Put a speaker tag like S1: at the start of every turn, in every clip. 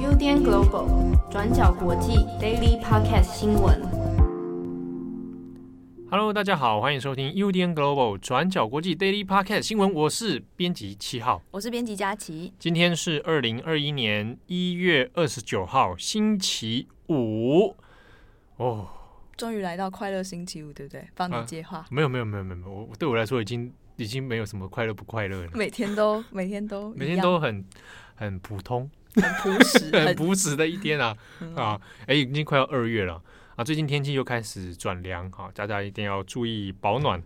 S1: UDN Global 转角国际 Daily Podcast 新闻。
S2: Hello，大家好，欢迎收听 UDN Global 转角国际 Daily Podcast 新闻。我是编辑七号，
S3: 我是编辑佳琪。
S2: 今天是二零二一年一月二十九号，星期五。哦，
S3: 终于来到快乐星期五，对不对？帮你接话。
S2: 啊、没有，没有，没有，没有，我对我来说已经已经没有什么快乐不快乐了。
S3: 每天都每天都
S2: 每天都很很普通。
S3: 很朴实，
S2: 很朴实的一天啊啊！哎，已经快要二月了啊！最近天气又开始转凉，哈，大家一定要注意保暖。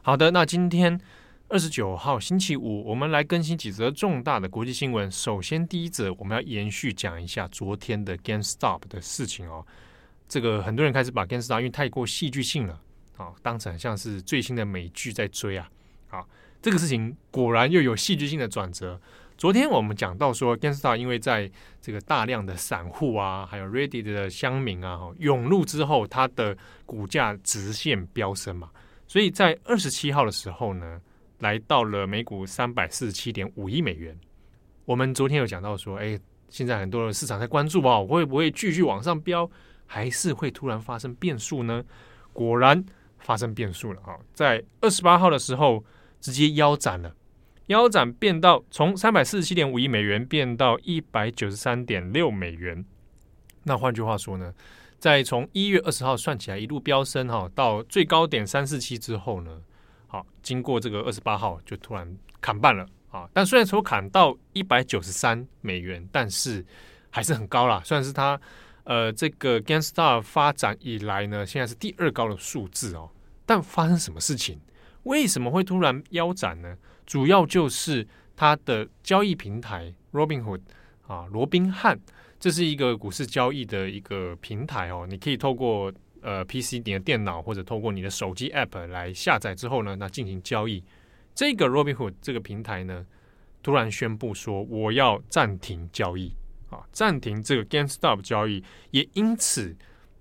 S2: 好的，那今天二十九号星期五，我们来更新几则重大的国际新闻。首先，第一则我们要延续讲一下昨天的 GameStop 的事情哦。这个很多人开始把 GameStop 因为太过戏剧性了啊，当成像是最新的美剧在追啊。啊，这个事情果然又有戏剧性的转折。昨天我们讲到说，GameStop 因为在这个大量的散户啊，还有 Ready 的乡民啊涌入之后，它的股价直线飙升嘛，所以在二十七号的时候呢，来到了每股三百四十七点五亿美元。我们昨天有讲到说，哎，现在很多的市场在关注啊，会不会继续往上飙，还是会突然发生变数呢？果然发生变数了啊，在二十八号的时候直接腰斩了。腰斩变到从三百四十七点五亿美元变到一百九十三点六美元。那换句话说呢，在从一月二十号算起来一路飙升哈，到最高点三四七之后呢，好，经过这个二十八号就突然砍半了啊。但虽然说砍到一百九十三美元，但是还是很高啦，算是它呃这个 GameStop 发展以来呢，现在是第二高的数字哦。但发生什么事情？为什么会突然腰斩呢？主要就是它的交易平台 Robinhood 啊，罗宾汉，这是一个股市交易的一个平台哦。你可以透过呃 PC 你的电脑或者透过你的手机 App 来下载之后呢，那进行交易。这个 Robinhood 这个平台呢，突然宣布说我要暂停交易啊，暂停这个 GameStop 交易，也因此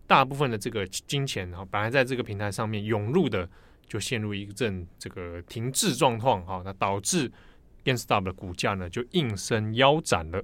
S2: 大部分的这个金钱哈，本来在这个平台上面涌入的。就陷入一阵这个停滞状况哈，那导致 GameStop 的股价呢就应声腰斩了。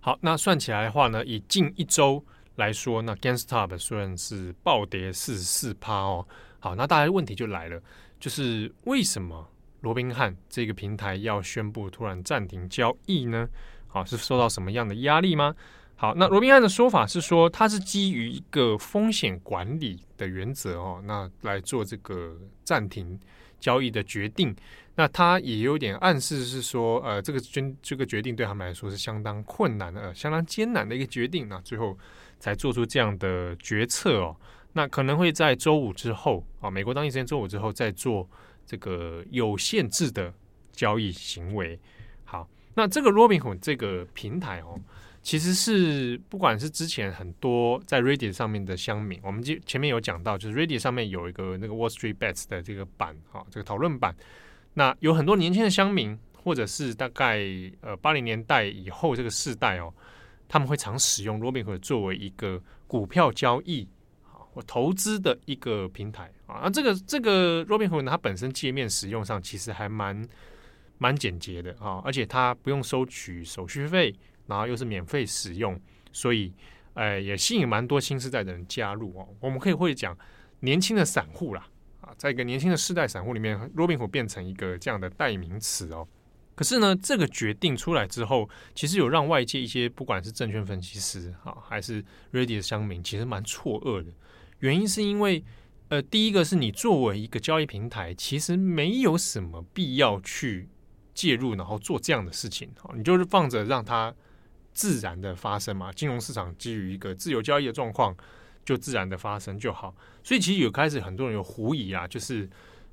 S2: 好，那算起来的话呢，以近一周来说，那 GameStop 虽然是暴跌四十四趴哦。好，那大家问题就来了，就是为什么罗宾汉这个平台要宣布突然暂停交易呢？好，是受到什么样的压力吗？好，那罗宾汉的说法是说，他是基于一个风险管理的原则哦，那来做这个暂停交易的决定。那他也有点暗示是说，呃，这个决这个决定对他们来说是相当困难的，呃，相当艰难的一个决定。那最后才做出这样的决策哦。那可能会在周五之后啊，美国当地时间周五之后再做这个有限制的交易行为。好，那这个 Robinhood 这个平台哦。其实是不管是之前很多在 Reddit 上面的乡民，我们就前面有讲到，就是 Reddit 上面有一个那个 Wall Street Bets 的这个版啊，这个讨论版。那有很多年轻的乡民，或者是大概呃八零年代以后这个世代哦，他们会常使用 Robinhood 作为一个股票交易啊或投资的一个平台啊。那这个这个 Robinhood 呢，它本身界面使用上其实还蛮蛮简洁的啊，而且它不用收取手续费。然后又是免费使用，所以，呃，也吸引蛮多新世代的人加入哦。我们可以会讲年轻的散户啦，啊，在一个年轻的世代散户里面，Robinhood 变成一个这样的代名词哦。可是呢，这个决定出来之后，其实有让外界一些不管是证券分析师哈，还是 Reddit 的乡民，其实蛮错愕的。原因是因为，呃，第一个是你作为一个交易平台，其实没有什么必要去介入，然后做这样的事情，好，你就是放着让它。自然的发生嘛，金融市场基于一个自由交易的状况，就自然的发生就好。所以其实有开始很多人有狐疑啊，就是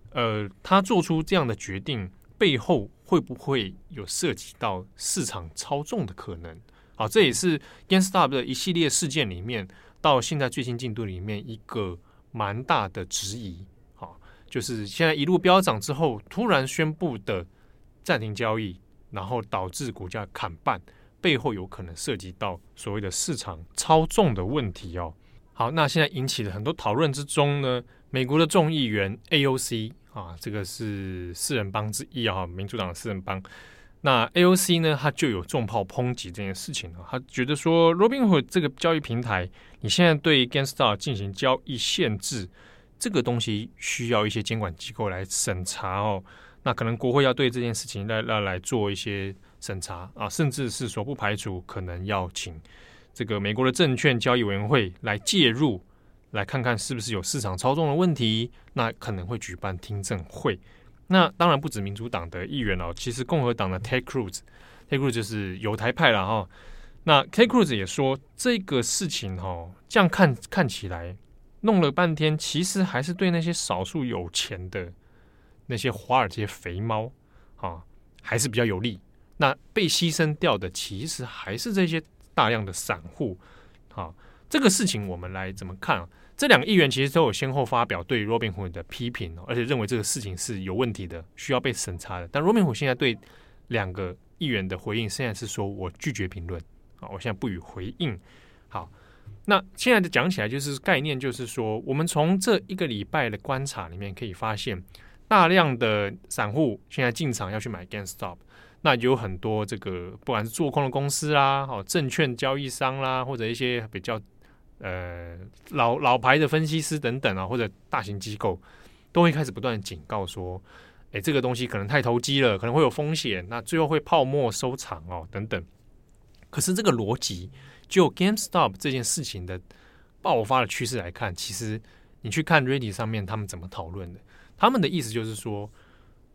S2: 呃，他做出这样的决定背后会不会有涉及到市场操纵的可能？好，这也是 GameStop 的一系列事件里面到现在最新进度里面一个蛮大的质疑。好，就是现在一路飙涨之后，突然宣布的暂停交易，然后导致股价砍半。背后有可能涉及到所谓的市场操纵的问题哦。好，那现在引起了很多讨论之中呢，美国的众议员 AOC 啊，这个是四人帮之一啊，民主党的四人帮。那 AOC 呢，他就有重炮抨击这件事情啊，他觉得说，Robinhood 这个交易平台，你现在对 GameStop 进行交易限制，这个东西需要一些监管机构来审查哦。那可能国会要对这件事情来来来做一些审查啊，甚至是说不排除可能要请这个美国的证券交易委员会来介入，来看看是不是有市场操纵的问题，那可能会举办听证会。那当然不止民主党的议员哦，其实共和党的 Ted Cruz，Ted Cruz 就是犹太派了哈。那 Ted Cruz 也说这个事情哈，这样看看起来弄了半天，其实还是对那些少数有钱的那些华尔街肥猫啊，还是比较有利。那被牺牲掉的其实还是这些大量的散户。啊，这个事情我们来怎么看啊？这两个议员其实都有先后发表对 Robinhood 的批评，而且认为这个事情是有问题的，需要被审查的。但 Robinhood 现在对两个议员的回应，现在是说我拒绝评论啊，我现在不予回应。好，那现在的讲起来就是概念，就是说，我们从这一个礼拜的观察里面可以发现，大量的散户现在进场要去买 GameStop，那有很多这个不管是做空的公司啦，哦，证券交易商啦，或者一些比较。呃，老老牌的分析师等等啊，或者大型机构都会开始不断警告说，哎，这个东西可能太投机了，可能会有风险，那最后会泡沫收场哦，等等。可是这个逻辑，就 GameStop 这件事情的爆发的趋势来看，其实你去看 Reddit 上面他们怎么讨论的，他们的意思就是说，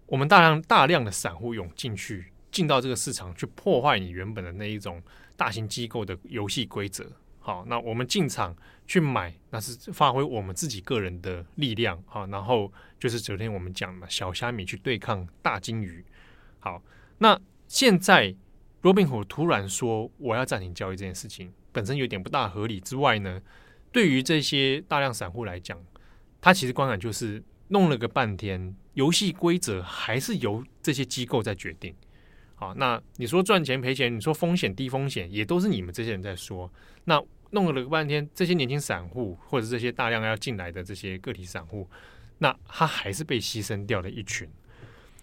S2: 我们大量大量的散户涌进去，进到这个市场去破坏你原本的那一种大型机构的游戏规则。好，那我们进场去买，那是发挥我们自己个人的力量好。然后就是昨天我们讲嘛，小虾米去对抗大鲸鱼。好，那现在 Robinhood 突然说我要暂停交易这件事情，本身有点不大合理。之外呢，对于这些大量散户来讲，他其实观感就是弄了个半天，游戏规则还是由这些机构在决定。啊，那你说赚钱赔钱，你说风险低风险，也都是你们这些人在说。那弄了个半天，这些年轻散户或者这些大量要进来的这些个体散户，那他还是被牺牲掉了一群。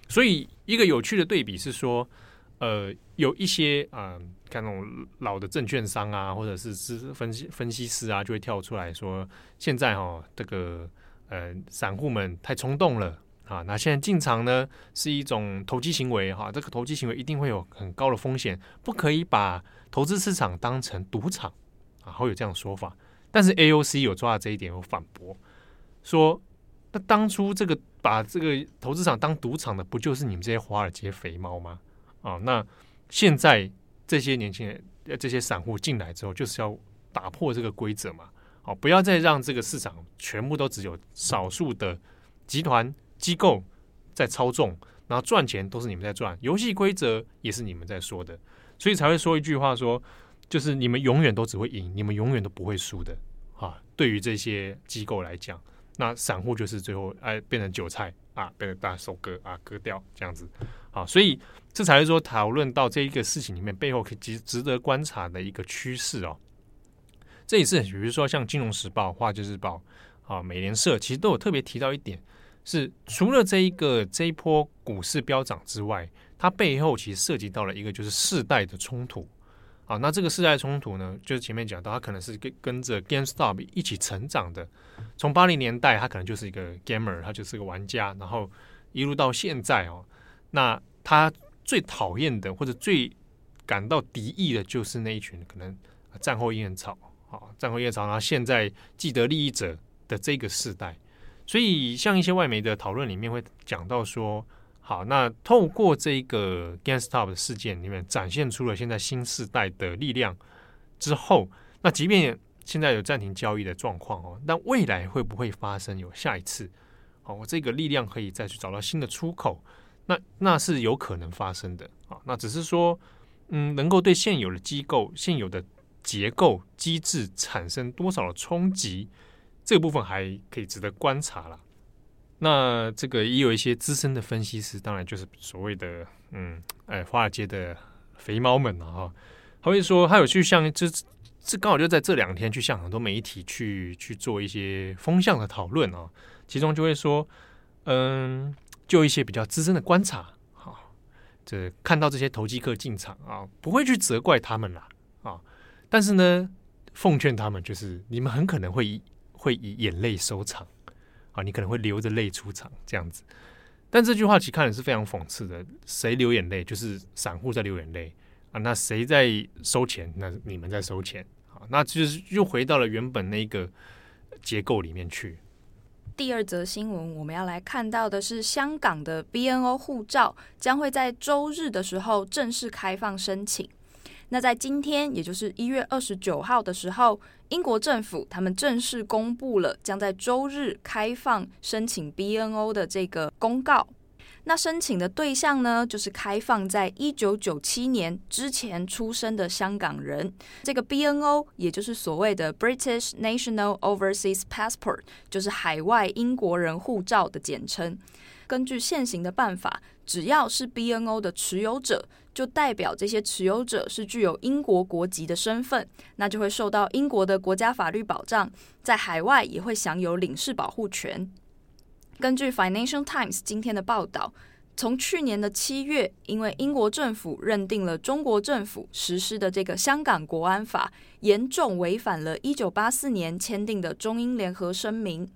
S2: 所以一个有趣的对比是说，呃，有一些啊、呃，看那种老的证券商啊，或者是资分析分析师啊，就会跳出来说，现在哈这个呃散户们太冲动了。啊，那现在进场呢是一种投机行为哈，这个投机行为一定会有很高的风险，不可以把投资市场当成赌场啊，会有这样说法。但是 AOC 有抓到这一点，有反驳说，那当初这个把这个投资场当赌场的，不就是你们这些华尔街肥猫吗？啊，那现在这些年轻人、这些散户进来之后，就是要打破这个规则嘛，好，不要再让这个市场全部都只有少数的集团。机构在操纵，然后赚钱都是你们在赚，游戏规则也是你们在说的，所以才会说一句话说，就是你们永远都只会赢，你们永远都不会输的啊。对于这些机构来讲，那散户就是最后哎变成韭菜啊，被大收割啊，割掉这样子啊，所以这才是说讨论到这一个事情里面背后可值值得观察的一个趋势哦。这也是比如说像《金融时报》、《华尔街日报》啊、《美联社》，其实都有特别提到一点。是除了这一个这一波股市飙涨之外，它背后其实涉及到了一个就是世代的冲突啊。那这个世代冲突呢，就是前面讲到，它可能是跟跟着 GameStop 一起成长的。从八零年代，他可能就是一个 gamer，他就是个玩家，然后一路到现在哦。那他最讨厌的或者最感到敌意的，就是那一群可能战后烟草啊，战后烟草，然后现在既得利益者的这个世代。所以，像一些外媒的讨论里面会讲到说，好，那透过这一个 GameStop 的事件里面展现出了现在新世代的力量之后，那即便现在有暂停交易的状况哦，那未来会不会发生有下一次？哦，这个力量可以再去找到新的出口，那那是有可能发生的啊。那只是说，嗯，能够对现有的机构、现有的结构机制产生多少的冲击？这个部分还可以值得观察了。那这个也有一些资深的分析师，当然就是所谓的嗯，哎，华尔街的肥猫们啊，哈，他会说他有去向这这刚好就在这两天去向很多媒体去去做一些风向的讨论啊，其中就会说，嗯，就一些比较资深的观察，好，这看到这些投机客进场啊，不会去责怪他们啦，啊，但是呢，奉劝他们就是你们很可能会会以眼泪收场，啊，你可能会流着泪出场这样子。但这句话其实看的是非常讽刺的，谁流眼泪就是散户在流眼泪啊，那谁在收钱？那你们在收钱啊，那就是又回到了原本那个结构里面去。
S3: 第二则新闻，我们要来看到的是香港的 BNO 护照将会在周日的时候正式开放申请。那在今天，也就是一月二十九号的时候，英国政府他们正式公布了将在周日开放申请 BNO 的这个公告。那申请的对象呢，就是开放在一九九七年之前出生的香港人。这个 BNO 也就是所谓的 British National Overseas Passport，就是海外英国人护照的简称。根据现行的办法，只要是 BNO 的持有者，就代表这些持有者是具有英国国籍的身份，那就会受到英国的国家法律保障，在海外也会享有领事保护权。根据 Financial Times 今天的报道，从去年的七月，因为英国政府认定了中国政府实施的这个香港国安法严重违反了一九八四年签订的中英联合声明。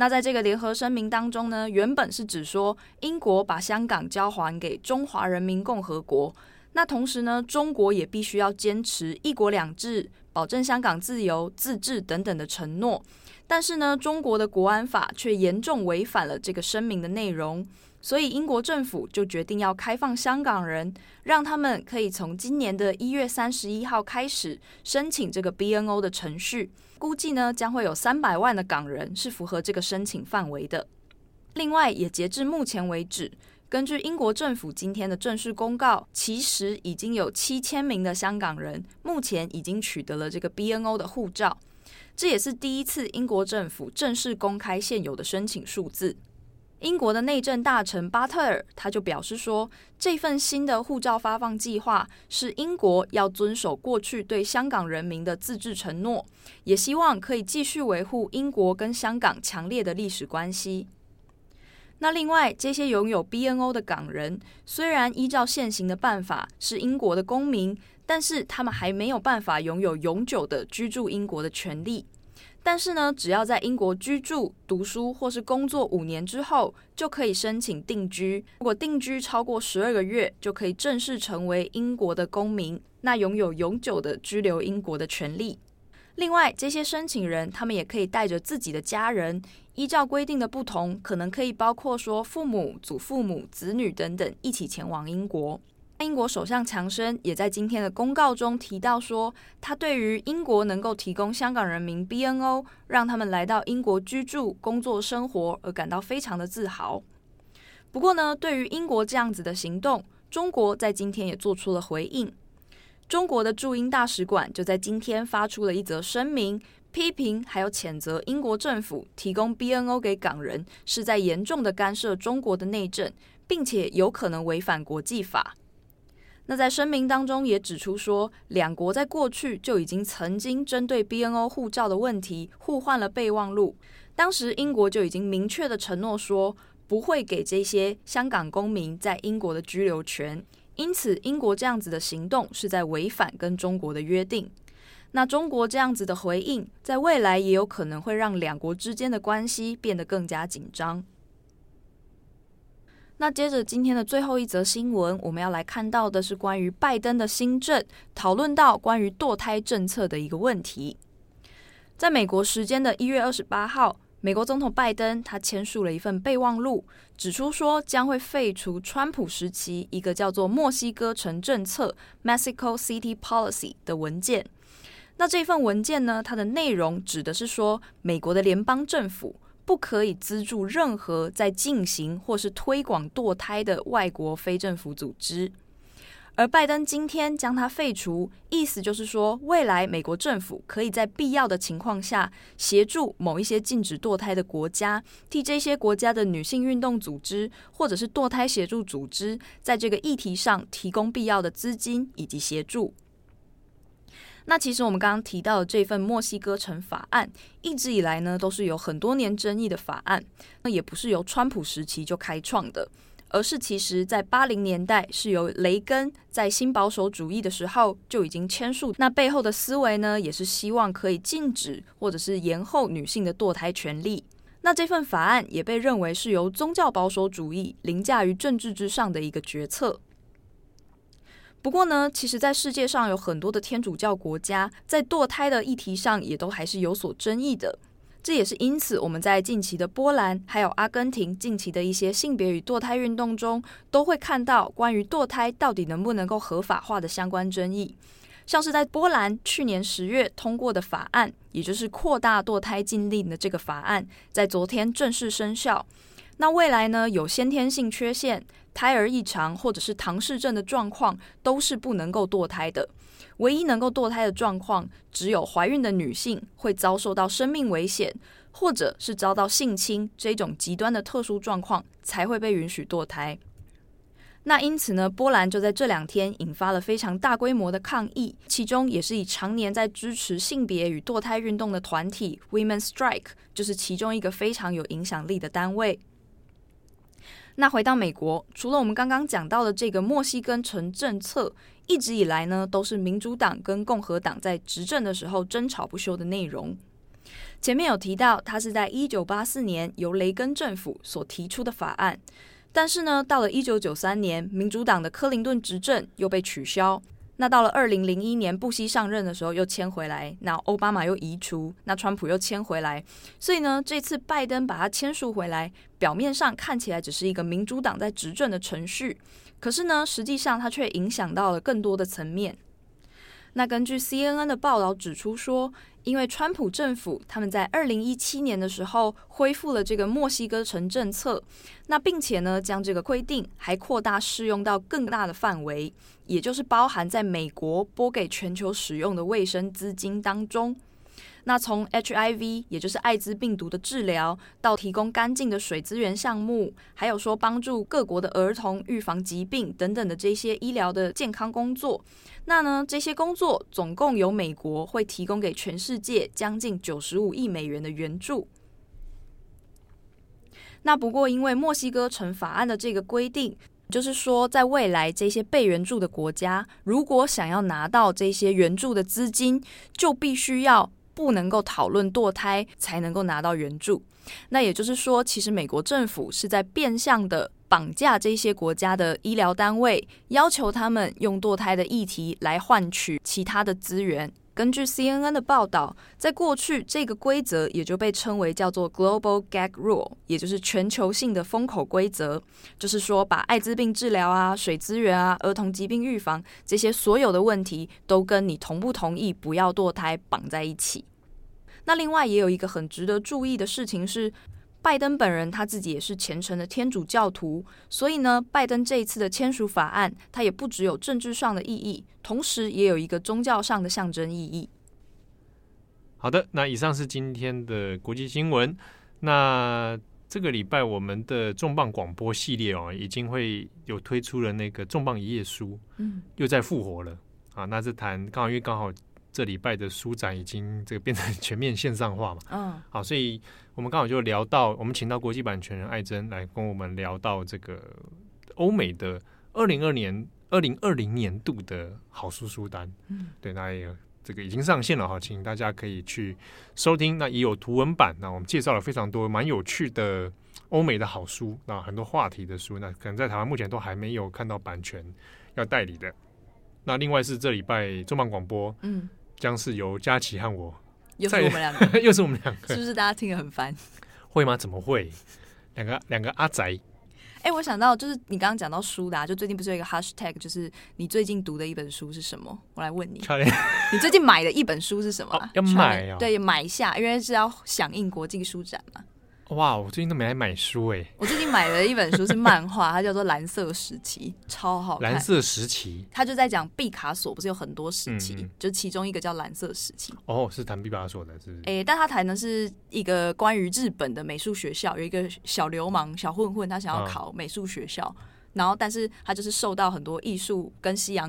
S3: 那在这个联合声明当中呢，原本是指说英国把香港交还给中华人民共和国，那同时呢，中国也必须要坚持一国两制，保证香港自由、自治等等的承诺。但是呢，中国的国安法却严重违反了这个声明的内容，所以英国政府就决定要开放香港人，让他们可以从今年的一月三十一号开始申请这个 BNO 的程序。估计呢，将会有三百万的港人是符合这个申请范围的。另外，也截至目前为止，根据英国政府今天的正式公告，其实已经有七千名的香港人目前已经取得了这个 BNO 的护照。这也是第一次英国政府正式公开现有的申请数字。英国的内政大臣巴特尔他就表示说，这份新的护照发放计划是英国要遵守过去对香港人民的自治承诺，也希望可以继续维护英国跟香港强烈的历史关系。那另外，这些拥有 BNO 的港人，虽然依照现行的办法是英国的公民。但是他们还没有办法拥有永久的居住英国的权利。但是呢，只要在英国居住、读书或是工作五年之后，就可以申请定居。如果定居超过十二个月，就可以正式成为英国的公民，那拥有永久的居留英国的权利。另外，这些申请人他们也可以带着自己的家人，依照规定的不同，可能可以包括说父母、祖父母、子女等等，一起前往英国。英国首相强生也在今天的公告中提到说，他对于英国能够提供香港人民 BNO，让他们来到英国居住、工作、生活而感到非常的自豪。不过呢，对于英国这样子的行动，中国在今天也做出了回应。中国的驻英大使馆就在今天发出了一则声明，批评还有谴责英国政府提供 BNO 给港人，是在严重的干涉中国的内政，并且有可能违反国际法。那在声明当中也指出说，两国在过去就已经曾经针对 BNO 护照的问题互换了备忘录。当时英国就已经明确的承诺说，不会给这些香港公民在英国的居留权。因此，英国这样子的行动是在违反跟中国的约定。那中国这样子的回应，在未来也有可能会让两国之间的关系变得更加紧张。那接着今天的最后一则新闻，我们要来看到的是关于拜登的新政，讨论到关于堕胎政策的一个问题。在美国时间的一月二十八号，美国总统拜登他签署了一份备忘录，指出说将会废除川普时期一个叫做墨西哥城政策 （Mexico City Policy） 的文件。那这份文件呢，它的内容指的是说，美国的联邦政府。不可以资助任何在进行或是推广堕胎的外国非政府组织，而拜登今天将它废除，意思就是说，未来美国政府可以在必要的情况下，协助某一些禁止堕胎的国家，替这些国家的女性运动组织或者是堕胎协助组织，在这个议题上提供必要的资金以及协助。那其实我们刚刚提到的这份墨西哥城法案，一直以来呢都是有很多年争议的法案，那也不是由川普时期就开创的，而是其实在八零年代是由雷根在新保守主义的时候就已经签署。那背后的思维呢，也是希望可以禁止或者是延后女性的堕胎权利。那这份法案也被认为是由宗教保守主义凌驾于政治之上的一个决策。不过呢，其实，在世界上有很多的天主教国家，在堕胎的议题上也都还是有所争议的。这也是因此，我们在近期的波兰还有阿根廷近期的一些性别与堕胎运动中，都会看到关于堕胎到底能不能够合法化的相关争议。像是在波兰去年十月通过的法案，也就是扩大堕胎禁令的这个法案，在昨天正式生效。那未来呢，有先天性缺陷、胎儿异常或者是唐氏症的状况，都是不能够堕胎的。唯一能够堕胎的状况，只有怀孕的女性会遭受到生命危险，或者是遭到性侵这种极端的特殊状况，才会被允许堕胎。那因此呢，波兰就在这两天引发了非常大规模的抗议，其中也是以常年在支持性别与堕胎运动的团体 Women Strike，就是其中一个非常有影响力的单位。那回到美国，除了我们刚刚讲到的这个墨西哥城政策，一直以来呢都是民主党跟共和党在执政的时候争吵不休的内容。前面有提到，它是在一九八四年由雷根政府所提出的法案，但是呢，到了一九九三年，民主党的克林顿执政又被取消。那到了二零零一年，布希上任的时候又迁回来，那奥巴马又移除，那川普又迁回来，所以呢，这次拜登把它签署回来，表面上看起来只是一个民主党在执政的程序，可是呢，实际上它却影响到了更多的层面。那根据 CNN 的报道指出说，因为川普政府他们在二零一七年的时候恢复了这个墨西哥城政策，那并且呢，将这个规定还扩大适用到更大的范围，也就是包含在美国拨给全球使用的卫生资金当中。那从 HIV，也就是艾滋病毒的治疗，到提供干净的水资源项目，还有说帮助各国的儿童预防疾病等等的这些医疗的健康工作，那呢，这些工作总共有美国会提供给全世界将近九十五亿美元的援助。那不过因为墨西哥城法案的这个规定，就是说在未来这些被援助的国家，如果想要拿到这些援助的资金，就必须要。不能够讨论堕胎才能够拿到援助，那也就是说，其实美国政府是在变相的绑架这些国家的医疗单位，要求他们用堕胎的议题来换取其他的资源。根据 CNN 的报道，在过去这个规则也就被称为叫做 Global Gag Rule，也就是全球性的封口规则，就是说把艾滋病治疗啊、水资源啊、儿童疾病预防这些所有的问题都跟你同不同意不要堕胎绑在一起。那另外也有一个很值得注意的事情是，拜登本人他自己也是虔诚的天主教徒，所以呢，拜登这一次的签署法案，他也不只有政治上的意义，同时也有一个宗教上的象征意义。
S2: 好的，那以上是今天的国际新闻。那这个礼拜我们的重磅广播系列哦，已经会有推出了那个重磅一页书，嗯，又在复活了啊。那这谈刚好因为刚好。这礼拜的书展已经这个变成全面线上化嘛？嗯，好，所以我们刚好就聊到，我们请到国际版权人艾珍来跟我们聊到这个欧美的二零二年二零二零年度的好书书单。嗯，对，那也这个已经上线了哈，请大家可以去收听。那也有图文版，那我们介绍了非常多蛮有趣的欧美的好书，那很多话题的书，那可能在台湾目前都还没有看到版权要代理的。那另外是这礼拜重磅广播，嗯。将是由佳琪和我，
S3: 又是我们两个，
S2: 又是我们两个，
S3: 是不是大家听得很烦？
S2: 会吗？怎么会？两个两个阿宅。
S3: 哎、欸，我想到就是你刚刚讲到书的，啊，就最近不是有一个 hashtag，就是你最近读的一本书是什么？我来问你，你最近买的一本书是什么？
S2: 哦、要买啊？
S3: 对，买下，因为是要响应国际书展嘛。
S2: 哇，我最近都没来买书哎！
S3: 我最近买了一本书，是漫画，它叫做《蓝色时期》，超好看。
S2: 蓝色时期，
S3: 它就在讲毕卡索，不是有很多时期，嗯、就其中一个叫蓝色时期。
S2: 哦，是谈毕卡索的，是不是？
S3: 哎、欸，但他谈的是一个关于日本的美术学校，有一个小流氓、小混混，他想要考美术学校，啊、然后但是他就是受到很多艺术跟西洋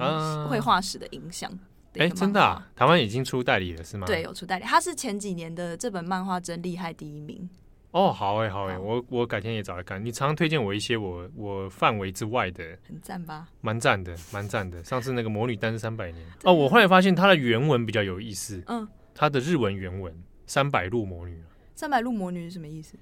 S3: 绘画史的影响。
S2: 哎，真的啊，台湾已经出代理了是吗？
S3: 对，有出代理，他是前几年的这本漫画真厉害第一名。
S2: 哦，好哎，好哎，我我改天也找来看。你常常推荐我一些我我范围之外的，
S3: 很赞吧？
S2: 蛮赞的，蛮赞的。上次那个《魔女单身三百年》哦，我后来发现它的原文比较有意思。嗯，它的日文原文《三百路魔女》。
S3: 三百路魔女是什么意思？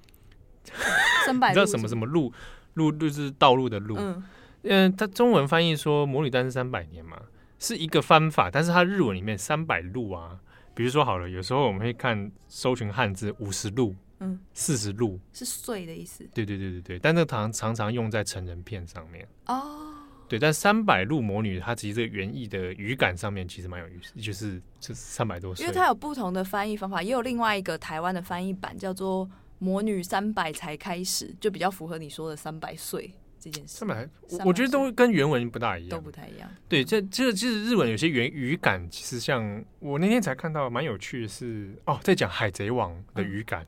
S3: 三百，
S2: 你知道什么什么路路就是道路的路？嗯嗯，它中文翻译说《魔女单身三百年》嘛，是一个翻法，但是它日文里面三百路啊，比如说好了，有时候我们会看搜寻汉字五十路。嗯，四十路
S3: 是岁的意思。
S2: 对对对对对，但那常常常用在成人片上面。哦，对，但三百路魔女，它其实这个原意的语感上面其实蛮有意思，就是就是三百多岁。
S3: 因为它有不同的翻译方法，也有另外一个台湾的翻译版叫做“魔女三百才开始”，就比较符合你说的三百岁这件事。
S2: 三百，我觉得都跟原文不大一样，
S3: 都不太一样。
S2: 对，这这其实日文有些原语感，其实像我那天才看到蛮有趣的是，哦，在讲《海贼王》的语感。嗯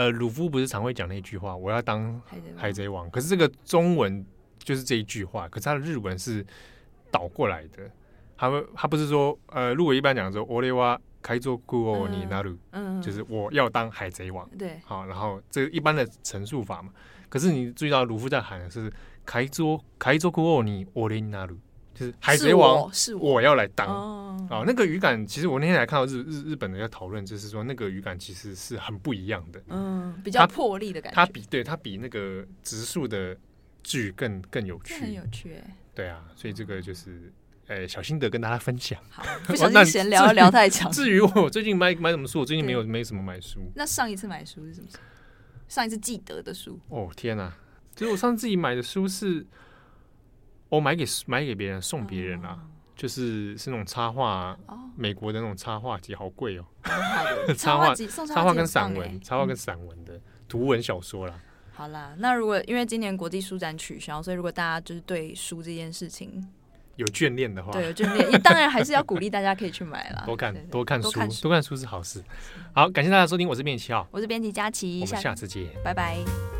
S2: 呃，鲁夫不是常会讲那句话，我要当海贼王。可是这个中文就是这一句话，可是他的日文是倒过来的。他他不是说，呃，如果一般讲说，我哇开做库欧尼那鲁，嗯，就是我要当海贼王。对，好，然后这个一般的陈述法嘛。可是你注意到鲁夫在喊的是开做开做库欧尼我连那鲁。就是海贼王，是我要来当啊！那个语感，其实我那天还看到日日日本人在讨论，就是说那个语感其实是很不一样的，
S3: 嗯，比较魄力的感觉。
S2: 它比对它比那个直树的剧更更有趣，
S3: 很有趣。
S2: 对啊，所以这个就是呃小心得跟大家分享。
S3: 好，不小心闲聊聊太长。
S2: 至于我最近买买什么书，我最近没有没什么买书。
S3: 那上一次买书是什么？上一次记得的书？
S2: 哦天哪！就是我上次自己买的书是。我买给买给别人送别人啊，就是是那种插画，美国的那种插画集，好贵哦。插画集，插画跟散文，插画跟散文的图文小说啦。
S3: 好啦，那如果因为今年国际书展取消，所以如果大家就是对书这件事情
S2: 有眷恋的话，
S3: 对有眷恋，也当然还是要鼓励大家可以去买啦。
S2: 多看多看书，多看书是好事。好，感谢大家收听，我是编辑七号，
S3: 我是编辑佳琪，
S2: 我们下次见，
S3: 拜拜。